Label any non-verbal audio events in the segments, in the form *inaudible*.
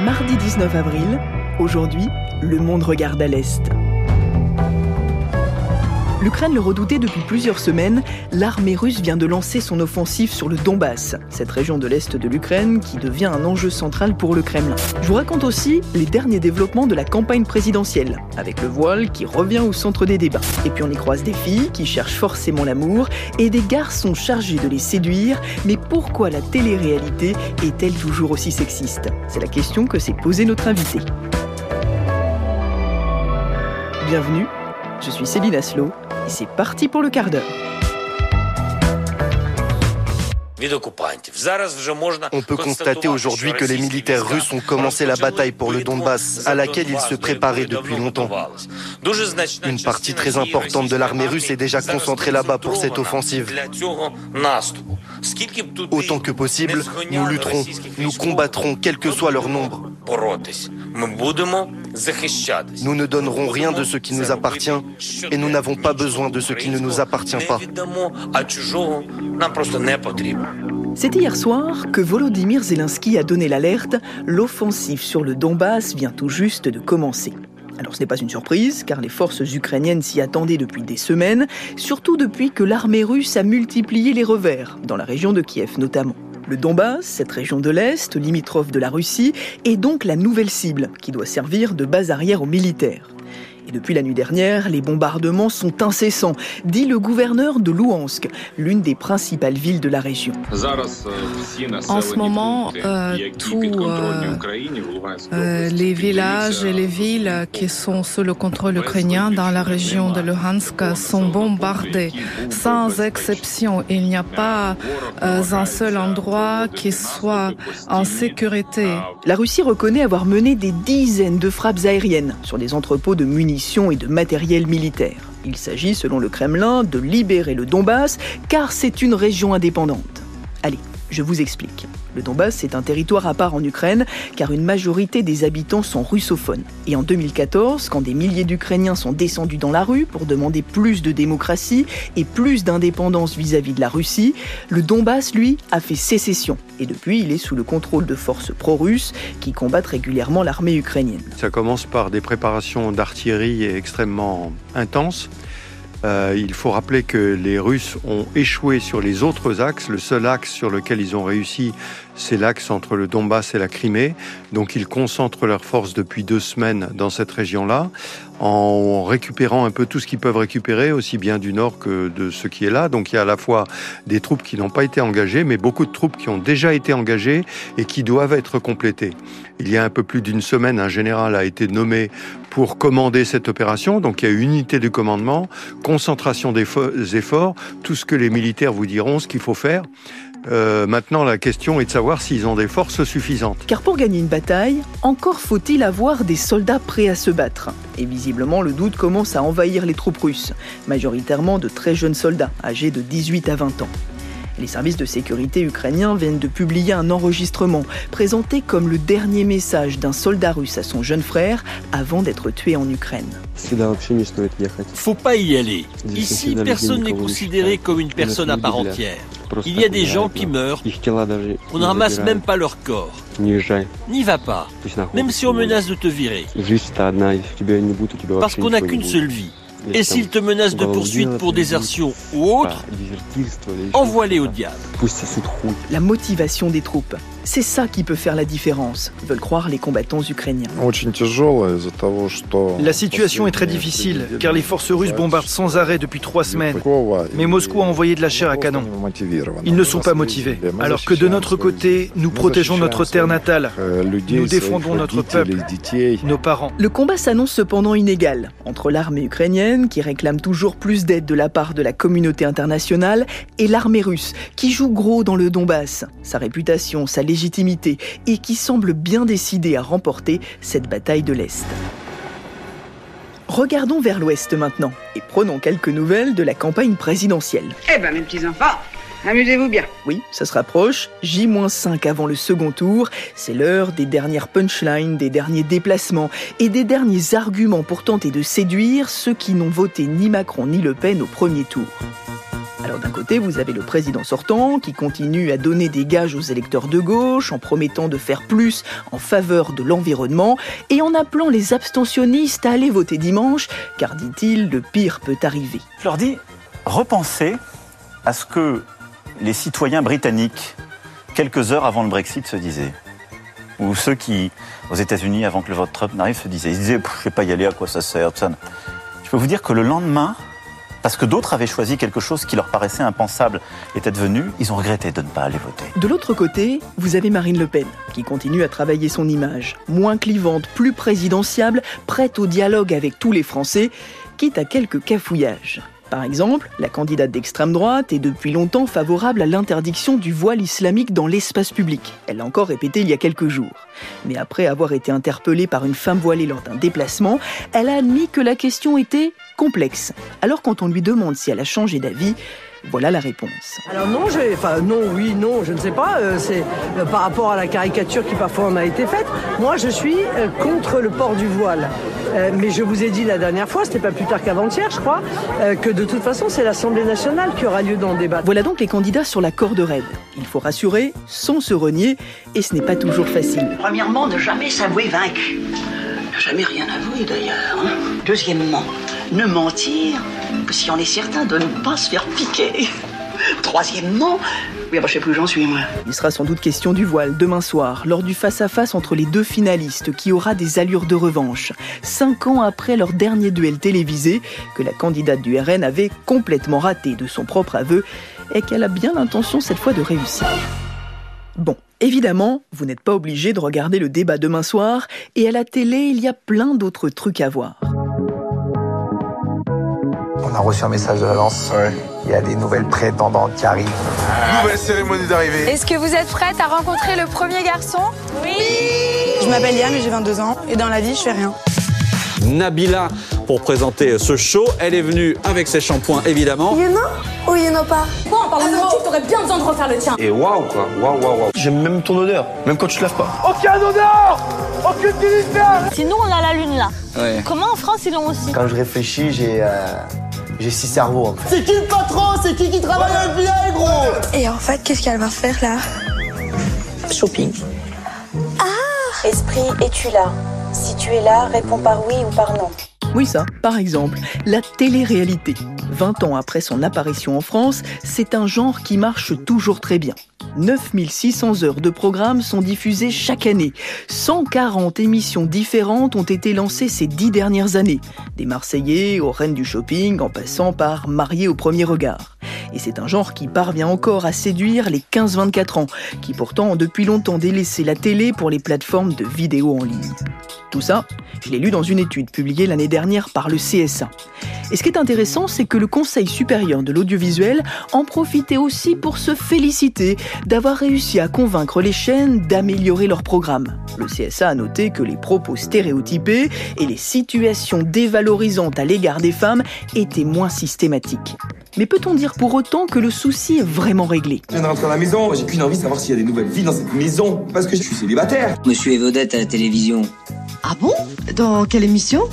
Mardi 19 avril, aujourd'hui, le monde regarde à l'Est. L'Ukraine le redoutait depuis plusieurs semaines. L'armée russe vient de lancer son offensive sur le Donbass, cette région de l'Est de l'Ukraine qui devient un enjeu central pour le Kremlin. Je vous raconte aussi les derniers développements de la campagne présidentielle, avec le voile qui revient au centre des débats. Et puis on y croise des filles qui cherchent forcément l'amour et des garçons chargés de les séduire. Mais pourquoi la télé-réalité est-elle toujours aussi sexiste? C'est la question que s'est posée notre invité. Bienvenue, je suis Céline Aslo c'est parti pour le quart d'heure. On peut constater aujourd'hui que les militaires russes ont commencé la bataille pour le Donbass, à laquelle ils se préparaient depuis longtemps. Une partie très importante de l'armée russe est déjà concentrée là-bas pour cette offensive. Autant que possible, nous lutterons, nous combattrons, quel que soit leur nombre. Nous ne donnerons rien de ce qui nous appartient et nous n'avons pas besoin de ce qui ne nous appartient pas. C'est hier soir que Volodymyr Zelensky a donné l'alerte. L'offensive sur le Donbass vient tout juste de commencer. Alors ce n'est pas une surprise, car les forces ukrainiennes s'y attendaient depuis des semaines, surtout depuis que l'armée russe a multiplié les revers, dans la région de Kiev notamment. Le Donbass, cette région de l'Est, limitrophe de la Russie, est donc la nouvelle cible qui doit servir de base arrière aux militaires. Et depuis la nuit dernière, les bombardements sont incessants, dit le gouverneur de Louhansk, l'une des principales villes de la région. En ce moment, euh, tous euh, euh, les villages et les villes qui sont sous le contrôle ukrainien dans la région de Luhansk sont bombardés. Sans exception, il n'y a pas un seul endroit qui soit en sécurité. La Russie reconnaît avoir mené des dizaines de frappes aériennes sur des entrepôts de munitions et de matériel militaire. Il s'agit, selon le Kremlin, de libérer le Donbass car c'est une région indépendante. Allez, je vous explique. Le Donbass est un territoire à part en Ukraine car une majorité des habitants sont russophones. Et en 2014, quand des milliers d'Ukrainiens sont descendus dans la rue pour demander plus de démocratie et plus d'indépendance vis-à-vis de la Russie, le Donbass, lui, a fait sécession. Et depuis, il est sous le contrôle de forces pro-russes qui combattent régulièrement l'armée ukrainienne. Ça commence par des préparations d'artillerie extrêmement intenses euh, il faut rappeler que les Russes ont échoué sur les autres axes. Le seul axe sur lequel ils ont réussi, c'est l'axe entre le Donbass et la Crimée. Donc ils concentrent leurs forces depuis deux semaines dans cette région-là, en récupérant un peu tout ce qu'ils peuvent récupérer, aussi bien du nord que de ce qui est là. Donc il y a à la fois des troupes qui n'ont pas été engagées, mais beaucoup de troupes qui ont déjà été engagées et qui doivent être complétées. Il y a un peu plus d'une semaine, un général a été nommé pour commander cette opération. Donc il y a unité de commandement, concentration des efforts, tout ce que les militaires vous diront, ce qu'il faut faire. Euh, maintenant, la question est de savoir s'ils ont des forces suffisantes. Car pour gagner une bataille, encore faut-il avoir des soldats prêts à se battre. Et visiblement, le doute commence à envahir les troupes russes, majoritairement de très jeunes soldats, âgés de 18 à 20 ans. Les services de sécurité ukrainiens viennent de publier un enregistrement présenté comme le dernier message d'un soldat russe à son jeune frère avant d'être tué en Ukraine. Faut pas y aller. Ici, personne n'est considéré comme une personne à part entière. Il y a des gens qui meurent. On ne ramasse même pas leur corps. N'y va pas. Même si on menace de te virer. Parce qu'on n'a qu'une seule vie. Et s'ils te menacent de poursuite pour désertion ou autre, envoie-les au diable. La motivation des troupes, c'est ça qui peut faire la différence, veulent croire les combattants ukrainiens. La situation est très difficile, car les forces russes bombardent sans arrêt depuis trois semaines. Mais Moscou a envoyé de la chair à canon. Ils ne sont pas motivés. Alors que de notre côté, nous protégeons notre terre natale. Nous défendons notre peuple, nos parents. Le combat s'annonce cependant inégal entre l'armée ukrainienne, qui réclame toujours plus d'aide de la part de la communauté internationale, et l'armée russe, qui joue gros dans le Donbass. Sa réputation, sa légitimité et qui semble bien décidé à remporter cette bataille de l'Est. Regardons vers l'Ouest maintenant et prenons quelques nouvelles de la campagne présidentielle. Eh ben mes petits enfants, amusez-vous bien. Oui, ça se rapproche. J-5 avant le second tour. C'est l'heure des dernières punchlines, des derniers déplacements et des derniers arguments pour tenter de séduire ceux qui n'ont voté ni Macron ni Le Pen au premier tour. Alors d'un côté, vous avez le président sortant qui continue à donner des gages aux électeurs de gauche en promettant de faire plus en faveur de l'environnement et en appelant les abstentionnistes à aller voter dimanche, car dit-il, le pire peut arriver. Je leur dis, repensez à ce que les citoyens britanniques, quelques heures avant le Brexit, se disaient. Ou ceux qui, aux États-Unis, avant que le vote Trump n'arrive, se disaient. Ils disaient, je ne vais pas y aller, à quoi ça sert. Je peux vous dire que le lendemain, parce que d'autres avaient choisi quelque chose qui leur paraissait impensable était devenu, ils ont regretté de ne pas aller voter. De l'autre côté, vous avez Marine Le Pen, qui continue à travailler son image, moins clivante, plus présidentiable, prête au dialogue avec tous les Français, quitte à quelques cafouillages. Par exemple, la candidate d'extrême droite est depuis longtemps favorable à l'interdiction du voile islamique dans l'espace public. Elle l'a encore répété il y a quelques jours. Mais après avoir été interpellée par une femme voilée lors d'un déplacement, elle a admis que la question était complexe. Alors quand on lui demande si elle a changé d'avis, voilà la réponse. Alors non, je, enfin non, oui, non, je ne sais pas. Euh, c'est euh, par rapport à la caricature qui parfois en a été faite. Moi, je suis euh, contre le port du voile. mais je vous ai dit la dernière fois, c'était pas plus tard qu'avant-hier, je crois, que de toute façon, c'est l'Assemblée nationale qui aura lieu dans le débat. Voilà donc les candidats sur la corde raide. Il faut rassurer, sans se renier, et ce n'est pas toujours facile. Premièrement, ne jamais s'avouer vaincu. Ne jamais rien avouer d'ailleurs. Hein. Deuxièmement, ne mentir que si on est certain de ne pas se faire piquer. Troisièmement, oui, bah, je sais plus où j'en suis, moi. Il sera sans doute question du voile demain soir, lors du face-à-face entre les deux finalistes, qui aura des allures de revanche. Cinq ans après leur dernier duel télévisé, que la candidate du RN avait complètement raté de son propre aveu, et qu'elle a bien l'intention cette fois de réussir. Bon, évidemment, vous n'êtes pas obligé de regarder le débat demain soir, et à la télé, il y a plein d'autres trucs à voir. On a reçu un message de l'agence. Il y a des nouvelles prétendantes qui arrivent. Nouvelle cérémonie d'arrivée. Est-ce que vous êtes prête à rencontrer le premier garçon? Oui Je m'appelle Yann et j'ai 22 ans. Et dans la vie, je fais rien. Nabila pour présenter ce show. Elle est venue avec ses shampoings, évidemment. Il y en a ou il y en a pas Bon, en parlant de tu t'aurais bien besoin de refaire le tien. Et waouh, quoi. Waouh, waouh, waouh. J'aime même ton odeur, même quand tu te laves pas. Aucun odeur Aucune ministère Si nous, on a la lune, là. Comment en France, ils l'ont aussi? Quand je réfléchis, j'ai... Euh, j'ai six cerveaux en fait. C'est qui le patron? C'est qui qui travaille à FBI gros? Et en fait, qu'est-ce qu'elle va faire là? Shopping. Ah Esprit, es-tu là? Si tu es là, réponds par oui ou par non. Oui, ça, par exemple, la télé-réalité. 20 ans après son apparition en France, c'est un genre qui marche toujours très bien. 9600 heures de programmes sont diffusées chaque année. 140 émissions différentes ont été lancées ces dix dernières années. Des Marseillais aux reines du shopping en passant par Mariés au premier regard. Et c'est un genre qui parvient encore à séduire les 15-24 ans, qui pourtant ont depuis longtemps délaissé la télé pour les plateformes de vidéo en ligne. Tout ça, je l'ai lu dans une étude publiée l'année dernière par le CSA. Et ce qui est intéressant, c'est que le Conseil supérieur de l'audiovisuel en profitait aussi pour se féliciter d'avoir réussi à convaincre les chaînes d'améliorer leur programme. Le CSA a noté que les propos stéréotypés et les situations dévalorisantes à l'égard des femmes étaient moins systématiques. Mais peut-on dire pour autant que le souci est vraiment réglé? Je viens de rentrer à la maison, j'ai qu'une envie de savoir s'il y a des nouvelles vies dans cette maison, parce que je suis célibataire. Monsieur est vedette à la télévision. Ah bon? Dans quelle émission?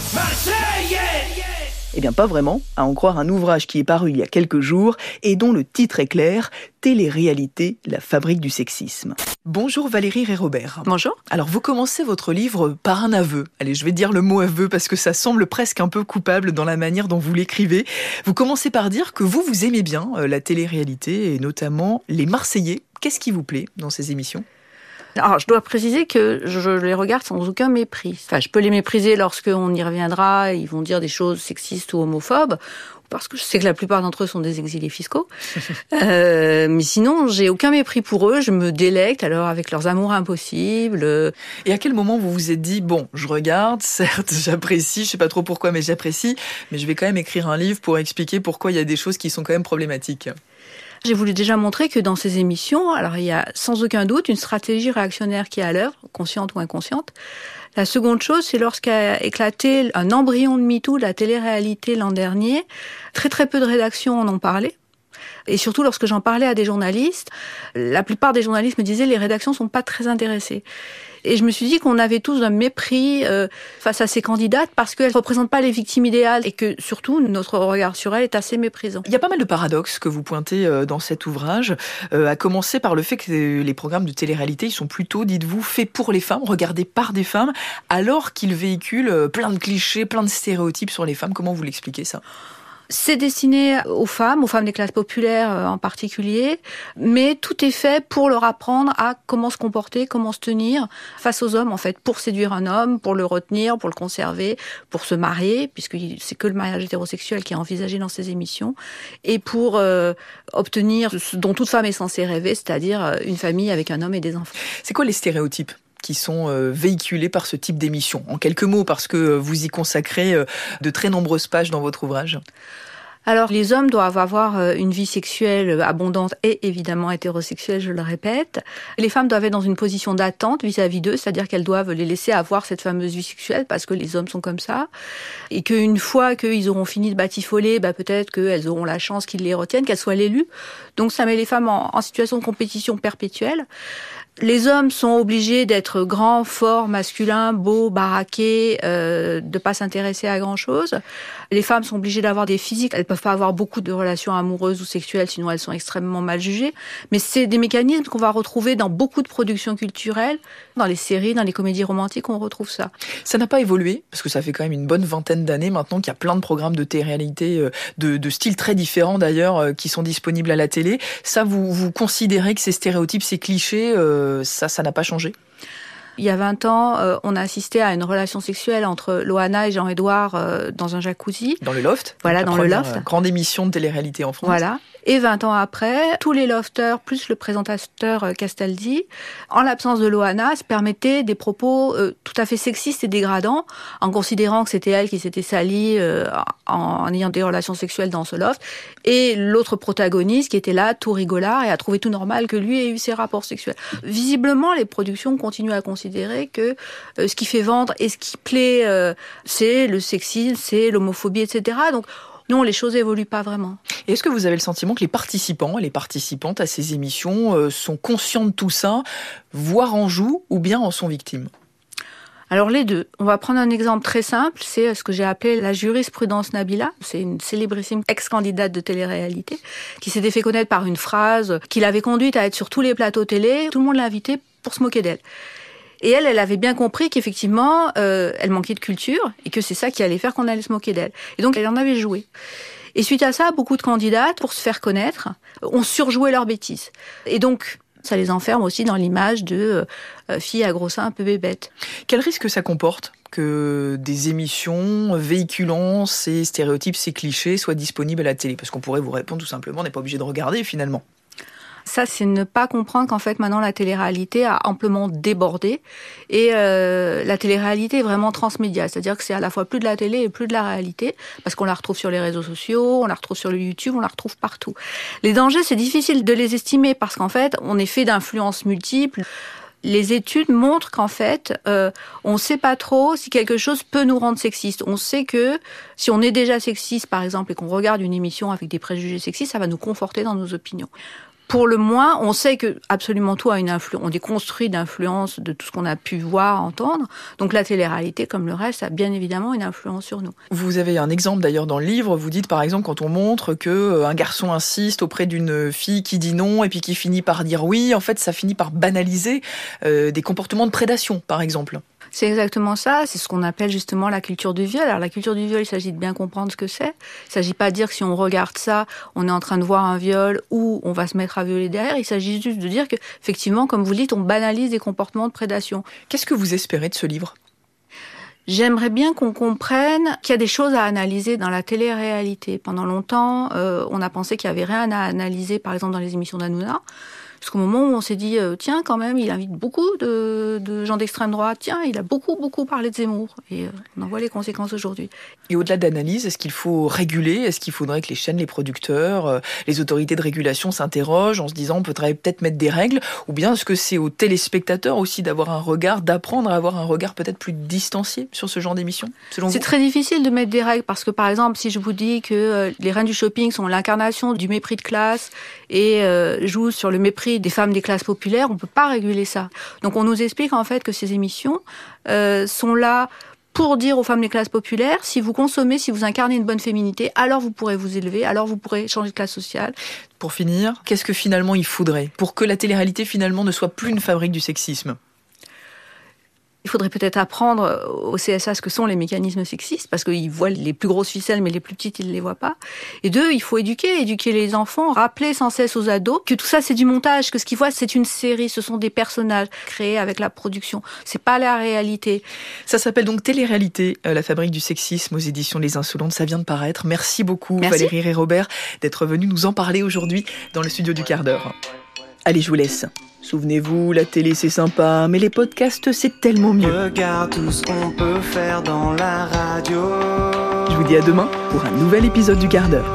Eh bien pas vraiment, à en croire un ouvrage qui est paru il y a quelques jours et dont le titre est clair, Télé-réalité, la fabrique du sexisme. Bonjour Valérie et Robert. Bonjour. Alors vous commencez votre livre par un aveu. Allez, je vais dire le mot aveu parce que ça semble presque un peu coupable dans la manière dont vous l'écrivez. Vous commencez par dire que vous, vous aimez bien euh, la télé-réalité et notamment les Marseillais. Qu'est-ce qui vous plaît dans ces émissions? Alors, je dois préciser que je les regarde sans aucun mépris. Enfin, je peux les mépriser lorsqu'on y reviendra, ils vont dire des choses sexistes ou homophobes, parce que je sais que la plupart d'entre eux sont des exilés fiscaux. *laughs* euh, mais sinon, j'ai aucun mépris pour eux. Je me délecte alors avec leurs amours impossibles. Et à quel moment vous vous êtes dit bon, je regarde, *laughs* certes, j'apprécie, je sais pas trop pourquoi, mais j'apprécie, mais je vais quand même écrire un livre pour expliquer pourquoi il y a des choses qui sont quand même problématiques? J'ai voulu déjà montrer que dans ces émissions, alors il y a sans aucun doute une stratégie réactionnaire qui est à l'œuvre, consciente ou inconsciente. La seconde chose, c'est lorsqu'a éclaté un embryon de MeToo, la télé-réalité l'an dernier, très très peu de rédactions en ont parlé. Et surtout lorsque j'en parlais à des journalistes, la plupart des journalistes me disaient les rédactions sont pas très intéressées. Et je me suis dit qu'on avait tous un mépris euh, face à ces candidates parce qu'elles ne représentent pas les victimes idéales et que surtout notre regard sur elles est assez méprisant. Il y a pas mal de paradoxes que vous pointez euh, dans cet ouvrage, euh, à commencer par le fait que les programmes de télé-réalité ils sont plutôt, dites-vous, faits pour les femmes, regardés par des femmes, alors qu'ils véhiculent plein de clichés, plein de stéréotypes sur les femmes. Comment vous l'expliquez ça? C'est destiné aux femmes, aux femmes des classes populaires euh, en particulier, mais tout est fait pour leur apprendre à comment se comporter, comment se tenir face aux hommes, en fait, pour séduire un homme, pour le retenir, pour le conserver, pour se marier, puisque c'est que le mariage hétérosexuel qui est envisagé dans ces émissions, et pour euh, obtenir ce dont toute femme est censée rêver, c'est-à-dire euh, une famille avec un homme et des enfants. C'est quoi les stéréotypes? Qui sont euh, véhiculés par ce type d'émission. En quelques mots, parce que vous y consacrez euh, de très nombreuses pages dans votre ouvrage. Alors, les hommes doivent avoir euh, une vie sexuelle abondante et évidemment hétérosexuelle, je le répète. Les femmes doivent être dans une position d'attente vis-à-vis d'eux, c'est-à-dire qu'elles doivent les laisser avoir cette fameuse vie sexuelle parce que les hommes sont comme ça. Et qu'une fois qu'ils auront fini de batifoler, bah, peut-être qu'elles auront la chance qu'ils les retiennent, qu'elles soient l'élu. Donc, ça met les femmes en situation de compétition perpétuelle les hommes sont obligés d'être grands, forts, masculins, beaux, baraqués, euh, de pas s'intéresser à grand chose. Les femmes sont obligées d'avoir des physiques. Elles peuvent pas avoir beaucoup de relations amoureuses ou sexuelles, sinon elles sont extrêmement mal jugées. Mais c'est des mécanismes qu'on va retrouver dans beaucoup de productions culturelles, dans les séries, dans les comédies romantiques, on retrouve ça. Ça n'a pas évolué parce que ça fait quand même une bonne vingtaine d'années maintenant qu'il y a plein de programmes de télé-réalité euh, de, de styles très différents d'ailleurs euh, qui sont disponibles à la télé. Ça, vous, vous considérez que ces stéréotypes, ces clichés euh, ça, ça n'a pas changé il y a 20 ans, euh, on a assisté à une relation sexuelle entre Loana et Jean-Édouard euh, dans un jacuzzi. Dans le loft Voilà, dans le loft. Grande émission de télé-réalité en France. Voilà. Et 20 ans après, tous les lofters, plus le présentateur euh, Castaldi, en l'absence de Loana, se permettaient des propos euh, tout à fait sexistes et dégradants, en considérant que c'était elle qui s'était salie euh, en, ayant des relations sexuelles dans ce loft. Et l'autre protagoniste qui était là, tout rigolard, et a trouvé tout normal que lui ait eu ses rapports sexuels. Visiblement, les productions continuent à considérer que ce qui fait vendre et ce qui plaît, c'est le sexisme, c'est l'homophobie, etc. Donc, non, les choses évoluent pas vraiment. Est-ce que vous avez le sentiment que les participants et les participantes à ces émissions euh, sont conscients de tout ça, voire en jouent ou bien en sont victimes? Alors les deux. On va prendre un exemple très simple, c'est ce que j'ai appelé la jurisprudence Nabila. C'est une célébrissime ex-candidate de télé-réalité qui s'était fait connaître par une phrase qui l'avait conduite à être sur tous les plateaux télé. Tout le monde l'a invitée pour se moquer d'elle. Et elle, elle avait bien compris qu'effectivement, euh, elle manquait de culture et que c'est ça qui allait faire qu'on allait se moquer d'elle. Et donc, elle en avait joué. Et suite à ça, beaucoup de candidates, pour se faire connaître, ont surjoué leurs bêtises. Et donc, ça les enferme aussi dans l'image de euh, filles à gros seins un peu bébêtes. Quel risque ça comporte que des émissions véhiculant ces stéréotypes, ces clichés soient disponibles à la télé? Parce qu'on pourrait vous répondre tout simplement, on n'est pas obligé de regarder finalement. Ça, c'est ne pas comprendre qu'en fait, maintenant, la télé-réalité a amplement débordé. Et euh, la télé-réalité est vraiment transmédia. C'est-à-dire que c'est à la fois plus de la télé et plus de la réalité, parce qu'on la retrouve sur les réseaux sociaux, on la retrouve sur le YouTube, on la retrouve partout. Les dangers, c'est difficile de les estimer, parce qu'en fait, on est fait d'influences multiples les études montrent qu'en fait, euh, on ne sait pas trop si quelque chose peut nous rendre sexistes. On sait que si on est déjà sexiste, par exemple, et qu'on regarde une émission avec des préjugés sexistes, ça va nous conforter dans nos opinions pour le moins, on sait que absolument tout a une influence. On est construit d'influence de tout ce qu'on a pu voir, entendre. Donc la télé-réalité, comme le reste, a bien évidemment une influence sur nous. Vous avez un exemple d'ailleurs dans le livre. Vous dites par exemple quand on montre que euh, un garçon insiste auprès d'une fille qui dit non et puis qui finit par dire oui, en fait, ça finit par banaliser euh, des comportements de prédation, par exemple. C'est exactement ça. C'est ce qu'on appelle justement la culture du viol. Alors la culture du viol, il s'agit de bien comprendre ce que c'est. Il s'agit pas de dire que si on regarde ça, on est en train de voir un viol ou on va se mettre à violer derrière. Il s'agit juste de dire que, effectivement, comme vous le dites, on banalise des comportements de prédation. Qu'est-ce que vous espérez de ce livre? J'aimerais bien qu'on comprenne qu'il y a des choses à analyser dans la télé-réalité. Pendant longtemps, euh, on a pensé qu'il y avait rien à analyser, par exemple dans les émissions d'Anouna Jusqu'au moment où on s'est dit, euh, tiens, quand même, il invite beaucoup de, gens d'extrême droite. Tiens, il a beaucoup, beaucoup parlé de Zemmour. Et euh, on en voit les conséquences aujourd'hui. Et au-delà d'analyse, est-ce qu'il faut réguler? Est-ce qu'il faudrait que les chaînes, les producteurs, euh, les autorités de régulation s'interrogent en se disant, on pourrait peut-être mettre des règles? Ou bien est-ce que c'est aux téléspectateurs aussi d'avoir un regard, d'apprendre à avoir un regard peut-être plus distancié sur ce genre d'émission C'est très difficile de mettre des règles parce que, par exemple, si je vous dis que les reines du shopping sont l'incarnation du mépris de classe et jouent sur le mépris des femmes des classes populaires, on ne peut pas réguler ça. Donc on nous explique en fait que ces émissions euh, sont là pour dire aux femmes des classes populaires, si vous consommez, si vous incarnez une bonne féminité, alors vous pourrez vous élever, alors vous pourrez changer de classe sociale. Pour finir, qu'est-ce que finalement il faudrait pour que la télé-réalité finalement ne soit plus une fabrique du sexisme? Il faudrait peut-être apprendre au CSA ce que sont les mécanismes sexistes, parce qu'ils voient les plus grosses ficelles, mais les plus petites, ils ne les voient pas. Et deux, il faut éduquer, éduquer les enfants, rappeler sans cesse aux ados que tout ça, c'est du montage, que ce qu'ils voient, c'est une série, ce sont des personnages créés avec la production. C'est pas la réalité. Ça s'appelle donc Télé-réalité, euh, la fabrique du sexisme aux éditions Les Insolentes. Ça vient de paraître. Merci beaucoup, Valérie et Robert, d'être venus nous en parler aujourd'hui dans le studio du quart d'heure. Allez, je vous laisse. Souvenez-vous, la télé c'est sympa, mais les podcasts c'est tellement mieux. Regarde tout ce qu'on peut faire dans la radio. Je vous dis à demain pour un nouvel épisode du quart d'heure.